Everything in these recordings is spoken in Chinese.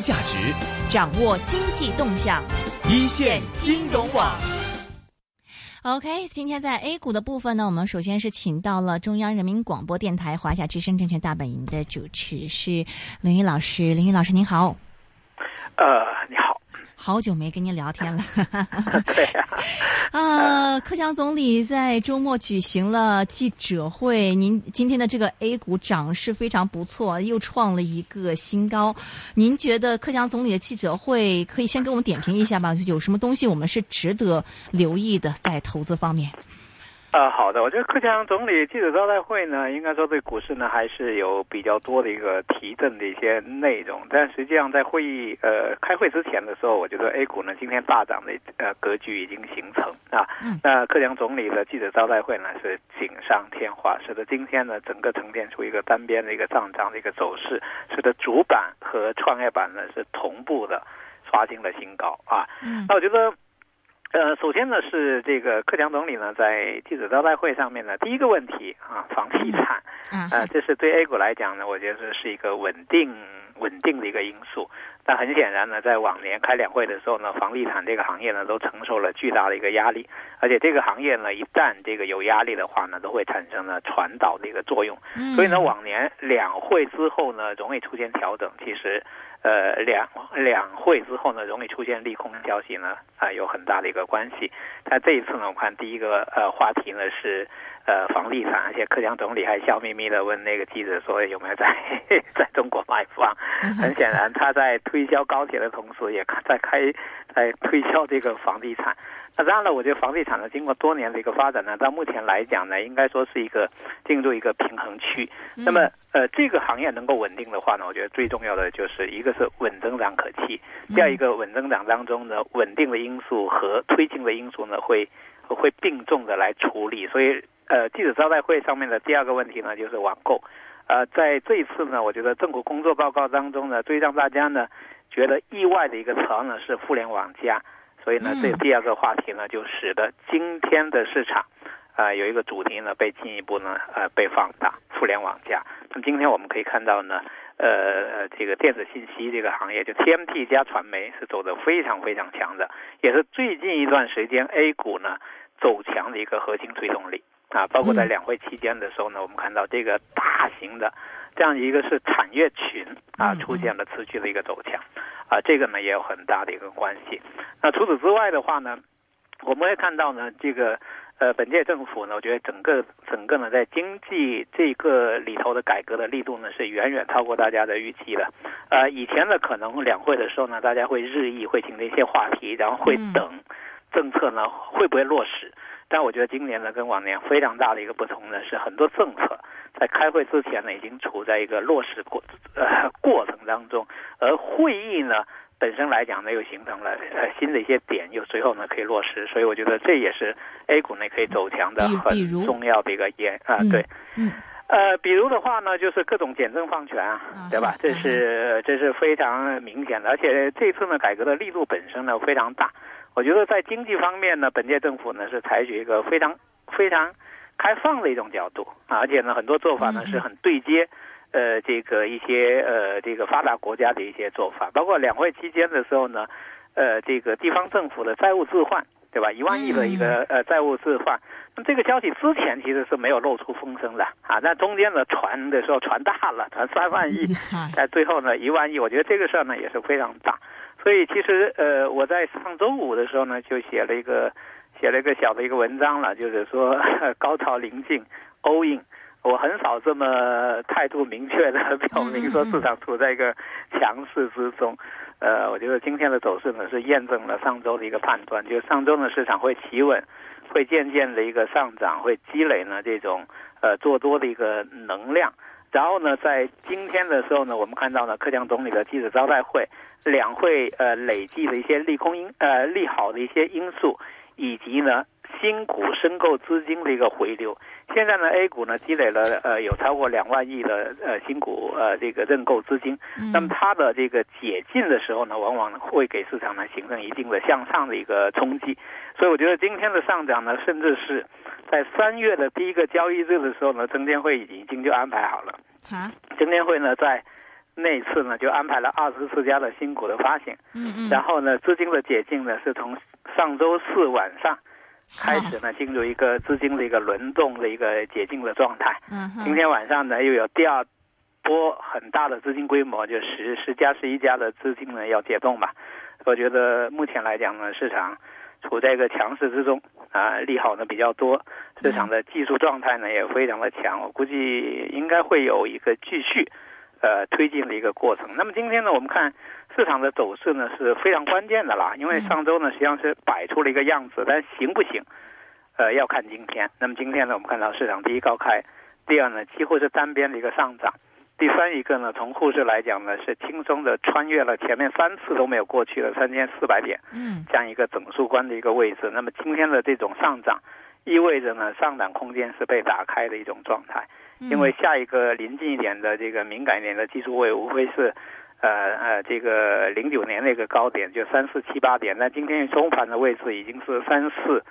资价值，掌握经济动向，一线金融网。OK，今天在 A 股的部分呢，我们首先是请到了中央人民广播电台华夏之声证券大本营的主持是林毅老师，林毅老师您好。呃，你好。好久没跟您聊天了。对呀。啊，克强总理在周末举行了记者会。您今天的这个 A 股涨势非常不错，又创了一个新高。您觉得克强总理的记者会可以先给我们点评一下吧？有什么东西我们是值得留意的，在投资方面？呃，好的，我觉得克强总理记者招待会呢，应该说对股市呢还是有比较多的一个提振的一些内容。但实际上在会议呃开会之前的时候，我觉得 A 股呢今天大涨的呃格局已经形成啊。那克强总理的记者招待会呢是锦上添花，使得今天呢整个呈现出一个单边的一个上涨的一个走势，使得主板和创业板呢是同步的刷新了新高啊。那我觉得。呃，首先呢是这个克强总理呢在记者招待会上面呢，第一个问题啊，房地产，呃，这是对 A 股来讲呢，我觉得是一个稳定稳定的一个因素。但很显然呢，在往年开两会的时候呢，房地产这个行业呢都承受了巨大的一个压力，而且这个行业呢一旦这个有压力的话呢，都会产生了传导的一个作用。所以呢，往年两会之后呢，容易出现调整，其实。呃，两两会之后呢，容易出现利空消息呢，啊，有很大的一个关系。那这一次呢，我看第一个呃话题呢是呃房地产，而且克强总理还笑眯眯的问那个记者说有没有在在中国买房。很显然，他在推销高铁的同时，也在开在推销这个房地产。那当然了，我觉得房地产呢，经过多年的一个发展呢，到目前来讲呢，应该说是一个进入一个平衡区。那么，呃，这个行业能够稳定的话呢，我觉得最重要的就是一个是稳增长可期，第二一个稳增长当中呢，稳定的因素和推进的因素呢，会会并重的来处理。所以，呃，记者招待会上面的第二个问题呢，就是网购。呃，在这一次呢，我觉得政府工作报告当中呢，最让大家呢觉得意外的一个词呢是互联网加。所以呢，这第二个话题呢，就使得今天的市场，啊，有一个主题呢被进一步呢，呃，被放大。互联网加。那今天我们可以看到呢，呃，这个电子信息这个行业，就 TMT 加传媒是走得非常非常强的，也是最近一段时间 A 股呢走强的一个核心推动力啊。包括在两会期间的时候呢，我们看到这个大型的这样一个是产业群啊，出现了持续的一个走强。啊，这个呢也有很大的一个关系。那除此之外的话呢，我们会看到呢，这个呃，本届政府呢，我觉得整个整个呢，在经济这个里头的改革的力度呢，是远远超过大家的预期的。呃，以前呢，可能两会的时候呢，大家会日益会请的一些话题，然后会等政策呢会不会落实。但我觉得今年呢，跟往年非常大的一个不同呢，是很多政策。在开会之前呢，已经处在一个落实过呃过程当中，而会议呢本身来讲呢，又形成了呃新的一些点，又随后呢可以落实，所以我觉得这也是 A 股呢可以走强的很重要的一个点啊，对，嗯，呃，比如的话呢，就是各种简政放权啊，对吧？这是这是非常明显的，而且这次呢改革的力度本身呢非常大，我觉得在经济方面呢，本届政府呢是采取一个非常非常。开放的一种角度啊，而且呢，很多做法呢是很对接，呃，这个一些呃这个发达国家的一些做法，包括两会期间的时候呢，呃，这个地方政府的债务置换，对吧？一万亿的一个呃债务置换，那这个消息之前其实是没有露出风声的啊，那中间呢传的时候传大了，传三万亿，在最后呢一万亿，我觉得这个事儿呢也是非常大，所以其实呃我在上周五的时候呢就写了一个。写了一个小的一个文章了，就是说 高潮临近，all in。我很少这么态度明确的表明说市场处在一个强势之中。呃，我觉得今天的走势呢是验证了上周的一个判断，就是上周呢市场会企稳，会渐渐的一个上涨，会积累呢这种呃做多的一个能量。然后呢，在今天的时候呢，我们看到呢，克强总理的记者招待会，两会呃累计的一些利空因呃利好的一些因素。以及呢，新股申购资金的一个回流。现在呢，A 股呢积累了呃有超过两万亿的呃新股呃这个认购资金。那么它的这个解禁的时候呢，往往会给市场呢形成一定的向上的一个冲击。所以我觉得今天的上涨呢，甚至是在三月的第一个交易日的时候呢，证监会已经就安排好了。啊，证监会呢在。那一次呢，就安排了二十四家的新股的发行，嗯嗯，然后呢，资金的解禁呢是从上周四晚上开始呢，进入一个资金的一个轮动的一个解禁的状态。嗯哼，今天晚上呢，又有第二波很大的资金规模，就十十家十一家的资金呢要解冻吧。我觉得目前来讲呢，市场处在一个强势之中啊，利好呢比较多，市场的技术状态呢也非常的强，我估计应该会有一个继续呃推进的一个过程。那么今天呢，我们看市场的走势呢是非常关键的啦，因为上周呢实际上是摆出了一个样子，但行不行，呃要看今天。那么今天呢，我们看到市场第一高开，第二呢几乎是单边的一个上涨。第三一个呢，从沪市来讲呢，是轻松的穿越了前面三次都没有过去的三千四百点，嗯这样一个整数关的一个位置。那么今天的这种上涨，意味着呢上涨空间是被打开的一种状态。嗯，因为下一个临近一点的这个敏感一点的技术位，无非是，呃呃，这个零九年那个高点就三四七八点，那今天收盘的位置已经是三四。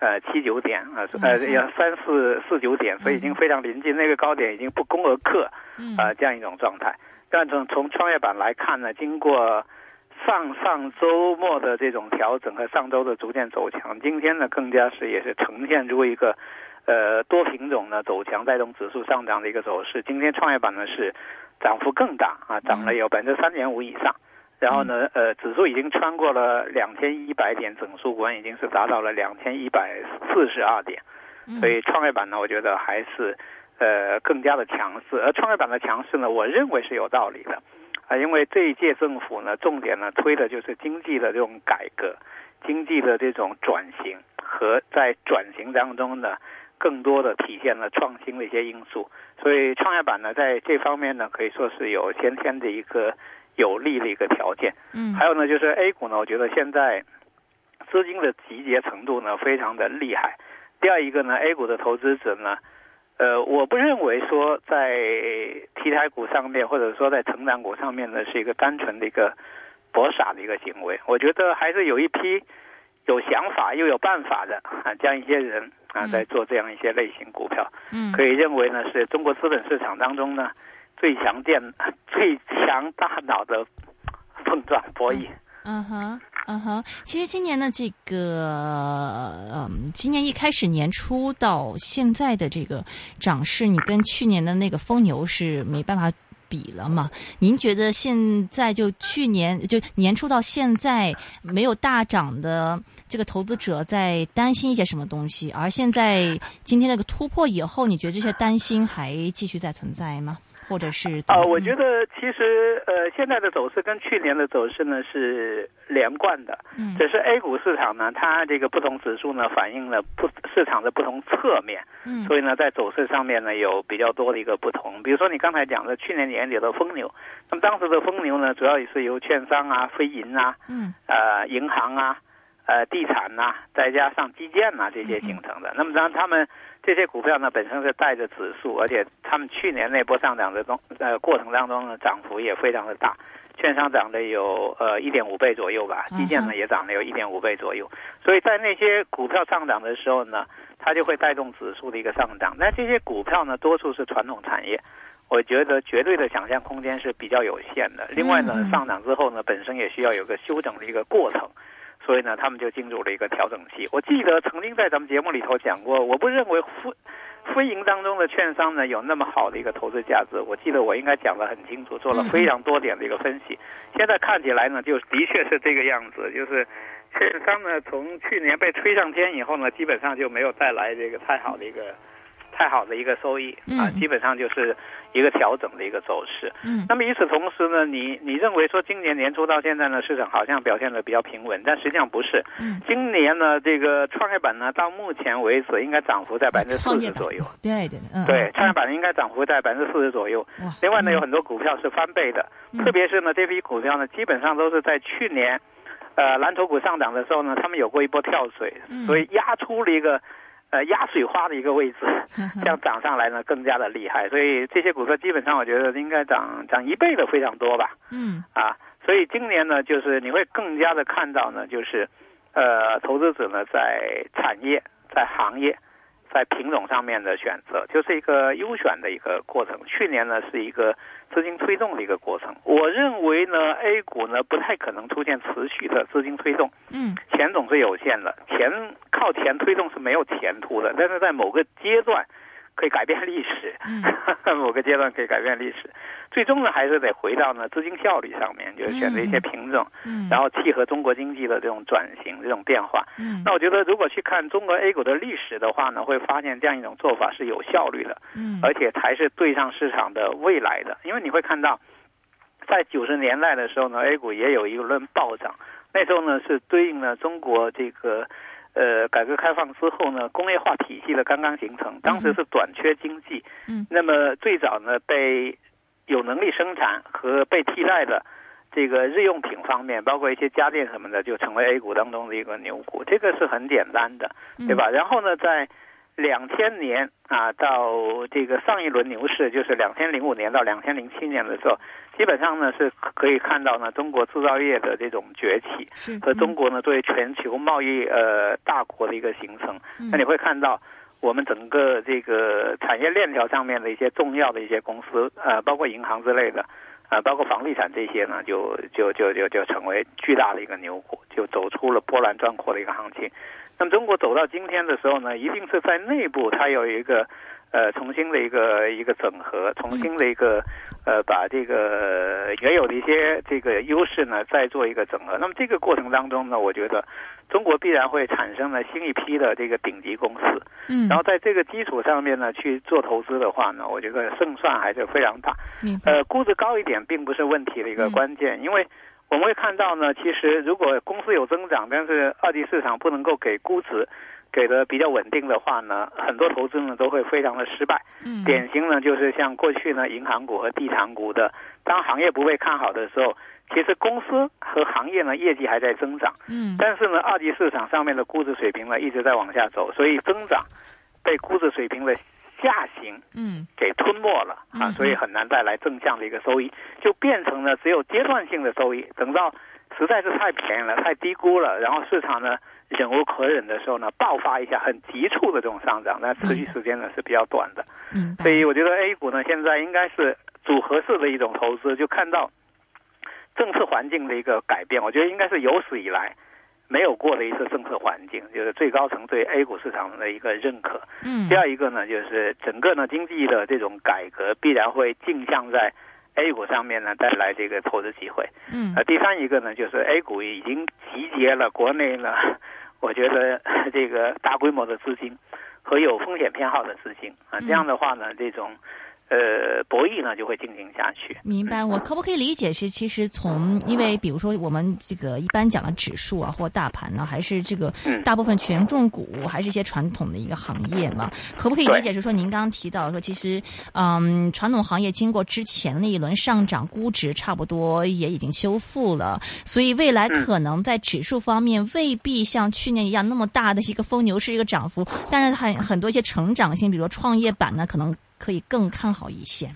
呃，七九点啊，呃，要三四四九点，所以已经非常临近那个高点，已经不攻而克，嗯啊、这样一种状态。但从从创业板来看呢，经过上上周末的这种调整和上周的逐渐走强，今天呢更加是也是呈现出一个呃多品种呢走强带动指数上涨的一个走势。今天创业板呢是涨幅更大啊，涨了有百分之三点五以上。然后呢，呃，指数已经穿过了两千一百点，整数关已经是达到了两千一百四十二点。所以创业板呢，我觉得还是呃更加的强势。而创业板的强势呢，我认为是有道理的啊、因为这一届政府呢，重点呢推的就是经济的这种改革、经济的这种转型和在转型当中呢，更多的体现了创新的一些因素。所以创业板呢，在这方面呢，可以说是有先天的一个有利的一个条件。嗯还有呢，就是 A 股呢，我觉得现在资金的集结程度呢非常的厉害。第二一个呢，A 股的投资者呢，呃，我不认为说在题材股上面或者说在成长股上面呢是一个单纯的一个博傻的一个行为。我觉得还是有一批有想法又有办法的啊，这样一些人啊，嗯在做这样一些类型股票。嗯可以认为呢是中国资本市场当中呢最强电、最强大脑的碰撞博弈。嗯哼，嗯哼，其实今年的这个，嗯，今年一开始年初到现在的这个涨势，你跟去年的那个疯牛是没办法比了嘛？您觉得现在就去年就年初到现在没有大涨的这个投资者在担心一些什么东西？而现在今天那个突破以后，你觉得这些担心还继续在存在吗？或者是怎啊、么我觉得其实呃，现在的走势跟去年的走势呢是连贯的，嗯。只是 A 股市场呢，它这个不同指数呢反映了不市场的不同侧面，嗯。所以呢，在走势上面呢有比较多的一个不同。比如说你刚才讲的去年年底的疯牛，那么当时的疯牛呢，主要也是由券商啊、非银啊、嗯。呃银行啊、呃地产呐、再加上基建呐、这些形成的。那么当然他们这些股票呢本身是带着指数，而且他们去年那波上涨的中呃过程当中呢，涨幅也非常的大。券商涨了有呃一点五倍左右吧，基建呢也涨了有一点五倍左右，所以在那些股票上涨的时候呢，它就会带动指数的一个上涨。那这些股票呢，多数是传统产业，我觉得绝对的想象空间是比较有限的。另外呢上涨之后呢，本身也需要有个休整的一个过程，所以呢，他们就进入了一个调整期。我记得曾经在咱们节目里头讲过，我不认为非非银当中的券商呢有那么好的一个投资价值。我记得我应该讲得很清楚，做了非常多点的一个分析。现在看起来呢，就的确是这个样子，就是 券商呢从去年被吹上天以后呢，基本上就没有带来这个太好的一个。太好的一个收益啊，嗯基本上就是一个调整的一个走势。嗯那么与此同时呢，你你认为说今年年初到现在呢，市场好像表现的比较平稳，但实际上不是。嗯，今年呢，这个创业板呢，到目前为止应该涨幅在百分之四十左右。对对嗯对，创业嗯板应该涨幅在百分之四十左右。哇另外呢，嗯有很多股票是翻倍的，嗯特别是呢，这批股票呢，基本上都是在去年，呃，蓝筹股上涨的时候呢，他们有过一波跳水，嗯所以压出了一个。呃，压水花的一个位置，这样涨上来呢更加的厉害，所以这些股票基本上我觉得应该涨涨一倍的非常多吧。嗯啊，所以今年呢，就是你会更加的看到呢，就是，呃，投资者呢在产业、在行业在品种上面的选择，就是一个优选的一个过程。去年呢是一个资金推动的一个过程。我认为呢，A 股呢不太可能出现持续的资金推动，嗯，钱总是有限的，钱靠钱推动是没有前途的。但是在某个阶段。可以改变历史，嗯 某个阶段可以改变历史，最终呢还是得回到呢资金效率上面，就是选择一些品种，然后契合中国经济的这种转型、这种变化。嗯那我觉得如果去看中国 A 股的历史的话呢，会发现这样一种做法是有效率的，而且才是对上市场的未来的。因为你会看到，在九十年代的时候呢，A 股也有一轮暴涨，那时候呢是对应了中国这个。呃，改革开放之后呢，工业化体系的刚刚形成，当时是短缺经济。嗯，那么最早呢，被有能力生产和被替代的这个日用品方面，包括一些家电什么的，就成为 A 股当中的一个牛股。这个是很简单的，对吧？然后呢，在两千年啊，到这个上一轮牛市，就是两千零五年到两千零七年的时候。基本上呢是可以看到呢，中国制造业的这种崛起，和中国呢作为全球贸易呃大国的一个形成。那你会看到我们整个这个产业链条上面的一些重要的一些公司，呃，包括银行之类的，呃，包括房地产这些呢，就就就就就成为巨大的一个牛股，就走出了波澜壮阔的一个行情。那么中国走到今天的时候呢，一定是在内部它有一个。呃，重新的一个一个整合，重新的一个呃，把这个原有的一些这个优势呢，再做一个整合。那么这个过程当中呢，我觉得中国必然会产生了新一批的这个顶级公司。嗯。然后在这个基础上面呢，去做投资的话呢，我觉得胜算还是非常大。嗯。呃，估值高一点并不是问题的一个关键，因为我们会看到呢，其实如果公司有增长，但是二级市场不能够给估值。给的比较稳定的话呢，很多投资呢都会非常的失败。嗯，典型呢就是像过去呢银行股和地产股的，当行业不被看好的时候，其实公司和行业呢业绩还在增长。嗯，但是呢二级市场上面的估值水平呢一直在往下走，所以增长被估值水平的下行嗯给吞没了啊，所以很难带来正向的一个收益，就变成了只有阶段性的收益。等到实在是太便宜了，太低估了，然后市场呢。忍无可忍的时候呢，爆发一下很急促的这种上涨，那持续时间呢是比较短的。嗯，所以我觉得 A 股呢现在应该是组合式的一种投资，就看到政策环境的一个改变，我觉得应该是有史以来没有过的一次政策环境，就是最高层对 A 股市场的一个认可。嗯，第二一个呢，就是整个呢经济的这种改革必然会镜像在 A 股上面呢带来这个投资机会。嗯，呃，第三一个呢，就是 A 股已经集结了国内呢。我觉得这个大规模的资金和有风险偏好的资金啊，这样的话呢，这种。呃，博弈呢就会进行下去。明白，我可不可以理解是，其实从因为比如说我们这个一般讲的指数啊，或大盘呢，还是这个大部分权重股，还是一些传统的一个行业嘛？可不可以理解是说，您刚刚提到说，其实嗯，传统行业经过之前那一轮上涨，估值差不多也已经修复了，所以未来可能在指数方面未必像去年一样那么大的一个疯牛式一个涨幅，但是很很多一些成长性，比如说创业板呢，可能。可以更看好一些。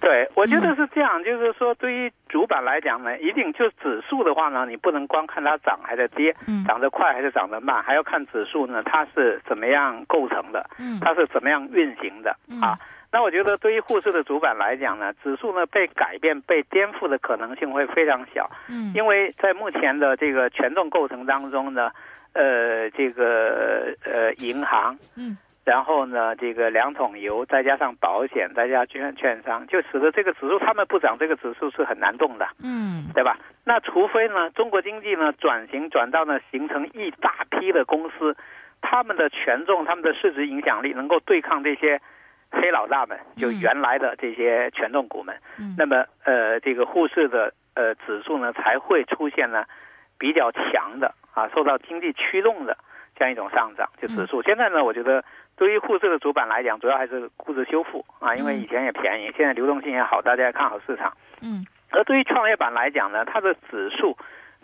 对，我觉得是这样，就是说，对于主板来讲呢，一定就指数的话呢，你不能光看它涨还是跌，涨得快还是涨得慢，还要看指数呢，它是怎么样构成的，它是怎么样运行的啊。那我觉得，对于沪市的主板来讲呢，指数呢被改变、被颠覆的可能性会非常小，嗯，因为在目前的这个权重构成当中呢，呃，这个呃银行，嗯。然后呢，这个两桶油再加上保险，再加券券商，就使得这个指数他们不涨，这个指数是很难动的，嗯，对吧？那除非呢，中国经济呢转型转到呢形成一大批的公司，他们的权重、他们的市值影响力能够对抗这些黑老大们，就原来的这些权重股们，嗯，那么呃，这个沪市的呃指数呢才会出现呢比较强的啊，受到经济驱动的这样一种上涨，就指数。现在呢，我觉得。对于沪市的主板来讲，主要还是估值修复啊，因为以前也便宜，现在流动性也好，大家也看好市场。嗯。而对于创业板来讲呢，它的指数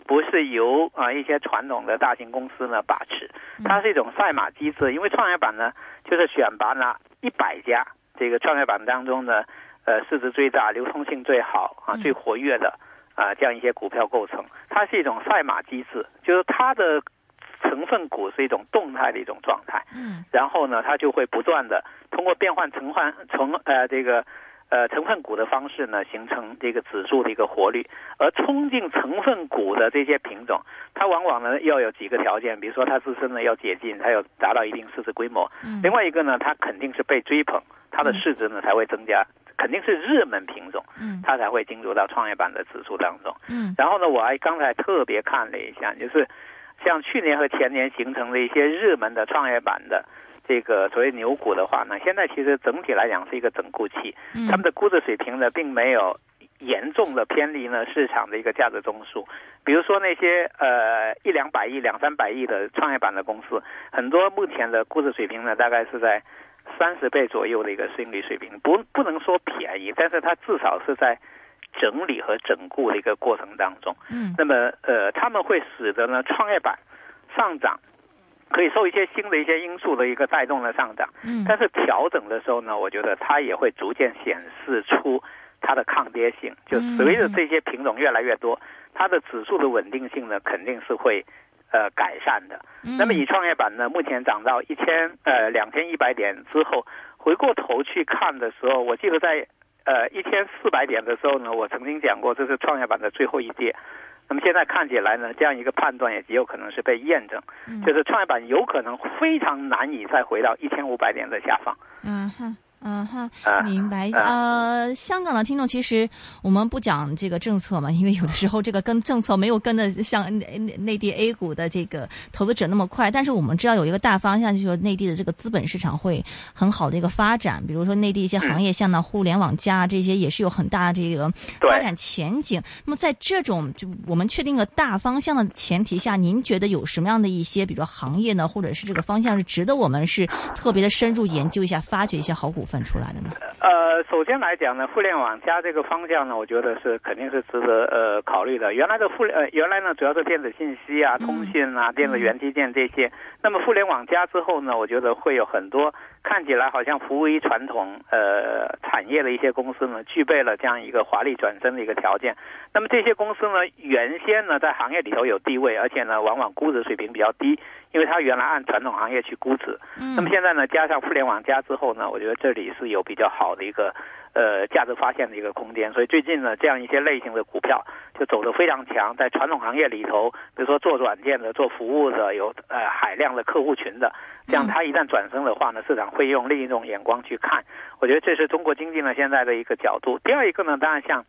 不是由啊一些传统的大型公司呢把持，它是一种赛马机制。因为创业板呢，就是选拔了一百家这个创业板当中呢，呃市值最大、流通性最好啊、最活跃的啊这样一些股票构成。它是一种赛马机制，就是它的成分股是一种动态的一种状态，嗯然后呢，它就会不断的通过变换成换成呃这个呃成分股的方式呢，形成这个指数的一个活率。而冲进成分股的这些品种，它往往呢要有几个条件，比如说它自身呢要解禁，它要达到一定市值规模。嗯另外一个呢，它肯定是被追捧，它的市值呢才会增加，肯定是热门品种，嗯它才会进入到创业板的指数当中。嗯然后呢，我还刚才特别看了一下，就是像去年和前年形成的一些热门的创业板的这个所谓牛股的话呢，现在其实整体来讲是一个整固期，嗯他们的估值水平呢并没有严重的偏离呢市场的一个价值中枢。比如说那些呃一两百亿、两三百亿的创业板的公司，很多目前的估值水平呢大概是在三十倍左右的一个市盈率水平，不不能说便宜，但是它至少是在整理和整固的一个过程当中。嗯那么呃，他们会使得呢创业板上涨，可以受一些新的一些因素的一个带动的上涨。嗯但是调整的时候呢，我觉得它也会逐渐显示出它的抗跌性。就随着这些品种越来越多，它的指数的稳定性呢肯定是会呃改善的。嗯那么以创业板呢，目前涨到一千呃两千一百点之后，回过头去看的时候，我记得在呃一千四百点的时候呢，我曾经讲过这是创业板的最后一跌。那么现在看起来呢，这样一个判断也极有可能是被验证，嗯就是创业板有可能非常难以再回到一千五百点的下方。嗯哼。嗯哼啊，明白。啊呃，香港的听众其实我们不讲这个政策嘛，因为有的时候这个跟政策没有跟的像 内内内地 A 股的这个投资者那么快，但是我们知道有一个大方向，就是说内地的这个资本市场会很好的一个发展，比如说内地一些行业，像呢互联网加这些也是有很大这个发展前景。那么在这种就我们确定个大方向的前提下，您觉得有什么样的一些，比如说行业呢，或者是这个方向是值得我们是特别的深入研究一下，发掘一些好股份出来的呢？呃，首先来讲呢，互联网加这个方向呢，我觉得是肯定是值得呃考虑的。原来的互联呃原来呢主要是电子信息啊、嗯通讯啊、电子元器件这些。那么互联网加之后呢，我觉得会有很多看起来好像服务于传统呃产业的一些公司呢，具备了这样一个华丽转身的一个条件。那么这些公司呢，原先呢在行业里头有地位，而且呢往往估值水平比较低，因为它原来按传统行业去估值。那么现在呢，加上互联网加之后呢，我觉得这里是有比较好的一个呃价值发现的一个空间。所以最近呢，这样一些类型的股票就走得非常强，在传统行业里头，比如说做软件的、做服务的，有呃海量的客户群的，这样它一旦转身的话呢，市场会用另一种眼光去看。我觉得这是中国经济呢现在的一个角度。第二一个呢，当然像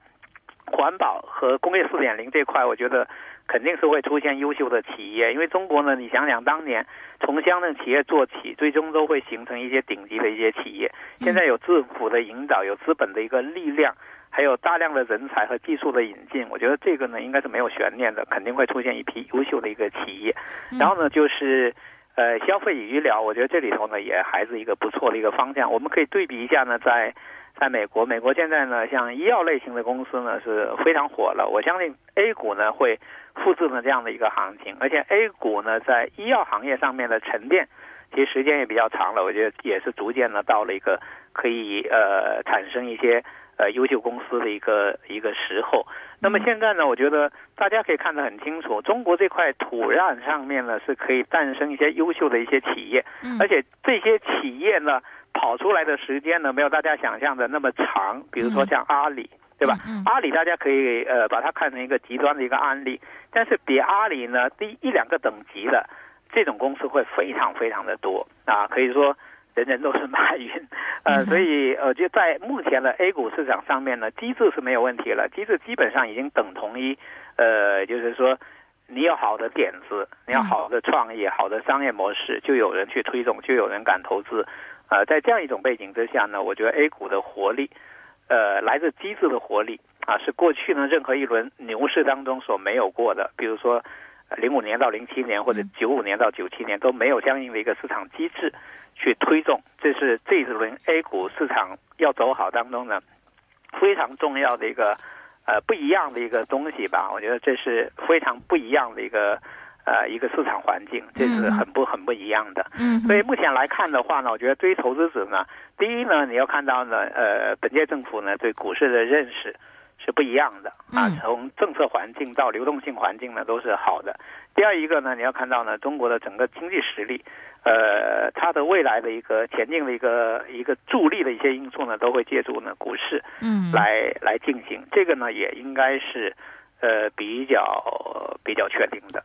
环保和工业四点零这块，我觉得肯定是会出现优秀的企业，因为中国呢，你想想当年从乡镇企业做起，最终都会形成一些顶级的一些企业。现在有政府的引导，有资本的一个力量，还有大量的人才和技术的引进，我觉得这个呢应该是没有悬念的，肯定会出现一批优秀的一个企业。然后呢，就是。呃，消费与医疗，我觉得这里头呢也还是一个不错的一个方向。我们可以对比一下呢，在在美国，美国现在呢，像医药类型的公司呢是非常火了。我相信 A 股呢会复制呢这样的一个行情，而且 A 股呢在医药行业上面的沉淀，其实时间也比较长了。我觉得也是逐渐的到了一个可以呃产生一些呃优秀公司的一个一个时候。那么现在呢，我觉得大家可以看得很清楚，中国这块土壤上面呢是可以诞生一些优秀的一些企业，嗯而且这些企业呢跑出来的时间呢没有大家想象的那么长。比如说像阿里，对吧？阿里大家可以呃把它看成一个极端的一个案例，但是比阿里呢低一两个等级的这种公司会非常非常的多啊，可以说。人人都是马云，呃，所以呃，就在目前的 A 股市场上面呢，机制是没有问题了，机制基本上已经等同于，呃，就是说，你有好的点子，你有好的创意、好的商业模式，就有人去推动，就有人敢投资，呃，在这样一种背景之下呢，我觉得 A 股的活力，呃，来自机制的活力啊，是过去呢任何一轮牛市当中所没有过的，比如说。零五年到零七年或者九五年到九七年都没有相应的一个市场机制去推动，这是这一轮 A 股市场要走好当中呢非常重要的一个呃不一样的一个东西吧。我觉得这是非常不一样的一个呃一个市场环境，这是很不很不一样的。嗯，所以目前来看的话呢，我觉得对于投资者呢，第一呢，你要看到呢，呃，本届政府呢对股市的认识是不一样的啊。从政策环境到流动性环境呢，都是好的。第二一个呢，你要看到呢，中国的整个经济实力，呃，它的未来的一个前进的一个一个助力的一些因素呢，都会借助呢股市，嗯，来来进行。这个呢，也应该是呃比较比较确定的。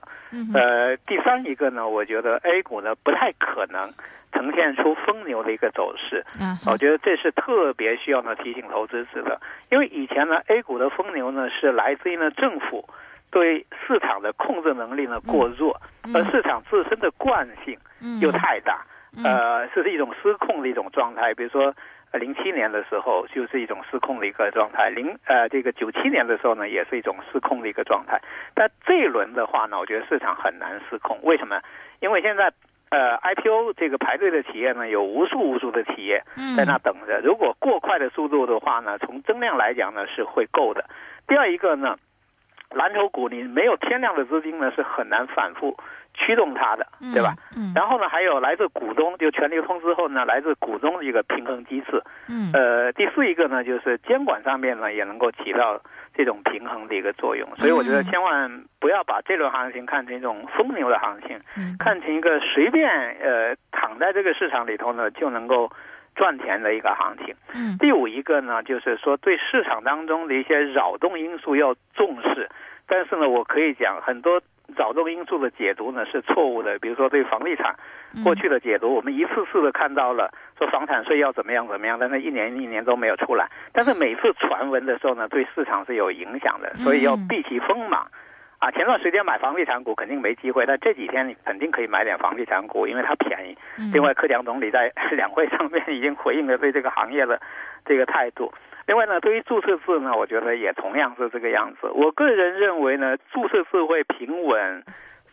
呃，第三一个呢，我觉得 A 股呢不太可能呈现出疯牛的一个走势。嗯，我觉得这是特别需要呢提醒投资者的，因为以前呢 A 股的疯牛呢是来自于呢政府。对市场的控制能力呢过弱，而市场自身的惯性又太大，呃，这是一种失控的一种状态。比如说，零七年的时候就是一种失控的一个状态，零呃这个九七年的时候呢也是一种失控的一个状态。但这一轮的话呢，我觉得市场很难失控。为什么？因为现在呃 IPO 这个排队的企业呢有无数无数的企业在那等着。如果过快的速度的话呢，从增量来讲呢是会够的。第二一个呢。蓝筹股你没有天量的资金呢，是很难反复驱动它的，对吧？嗯。然后呢，还有来自股东就全流通之后呢，来自股东的一个平衡机制。嗯。呃，第四一个呢，就是监管上面呢，也能够起到这种平衡的一个作用。所以我觉得千万不要把这轮行情看成一种疯牛的行情，嗯看成一个随便呃躺在这个市场里头呢就能够。赚钱的一个行情。嗯，第五一个呢，就是说对市场当中的一些扰动因素要重视。但是呢，我可以讲很多扰动因素的解读呢是错误的。比如说对房地产过去的解读，我们一次次的看到了说房产税要怎么样怎么样，但是一年一年都没有出来。但是每次传闻的时候呢，对市场是有影响的，所以要避其锋芒。啊，前段时间买房地产股肯定没机会，但这几天你肯定可以买点房地产股，因为它便宜。另外，克强总理在 两会上面已经回应了对这个行业的这个态度。另外呢，对于注册制呢，我觉得也同样是这个样子。我个人认为呢，注册制会平稳。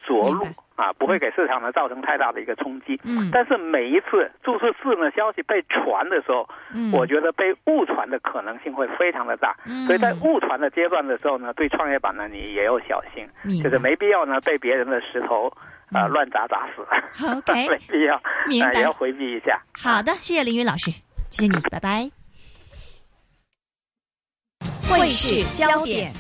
着陆啊，不会给市场呢造成太大的一个冲击。嗯，但是每一次注册制呢消息被传的时候，嗯，我觉得被误传的可能性会非常的大。嗯，所以在误传的阶段的时候呢，对创业板呢你也要小心，就是没必要呢被别人的石头啊乱砸砸死。OK，没必要，明白，也要回避一下。好的，谢谢林云老师，谢谢你，拜拜。汇市焦点。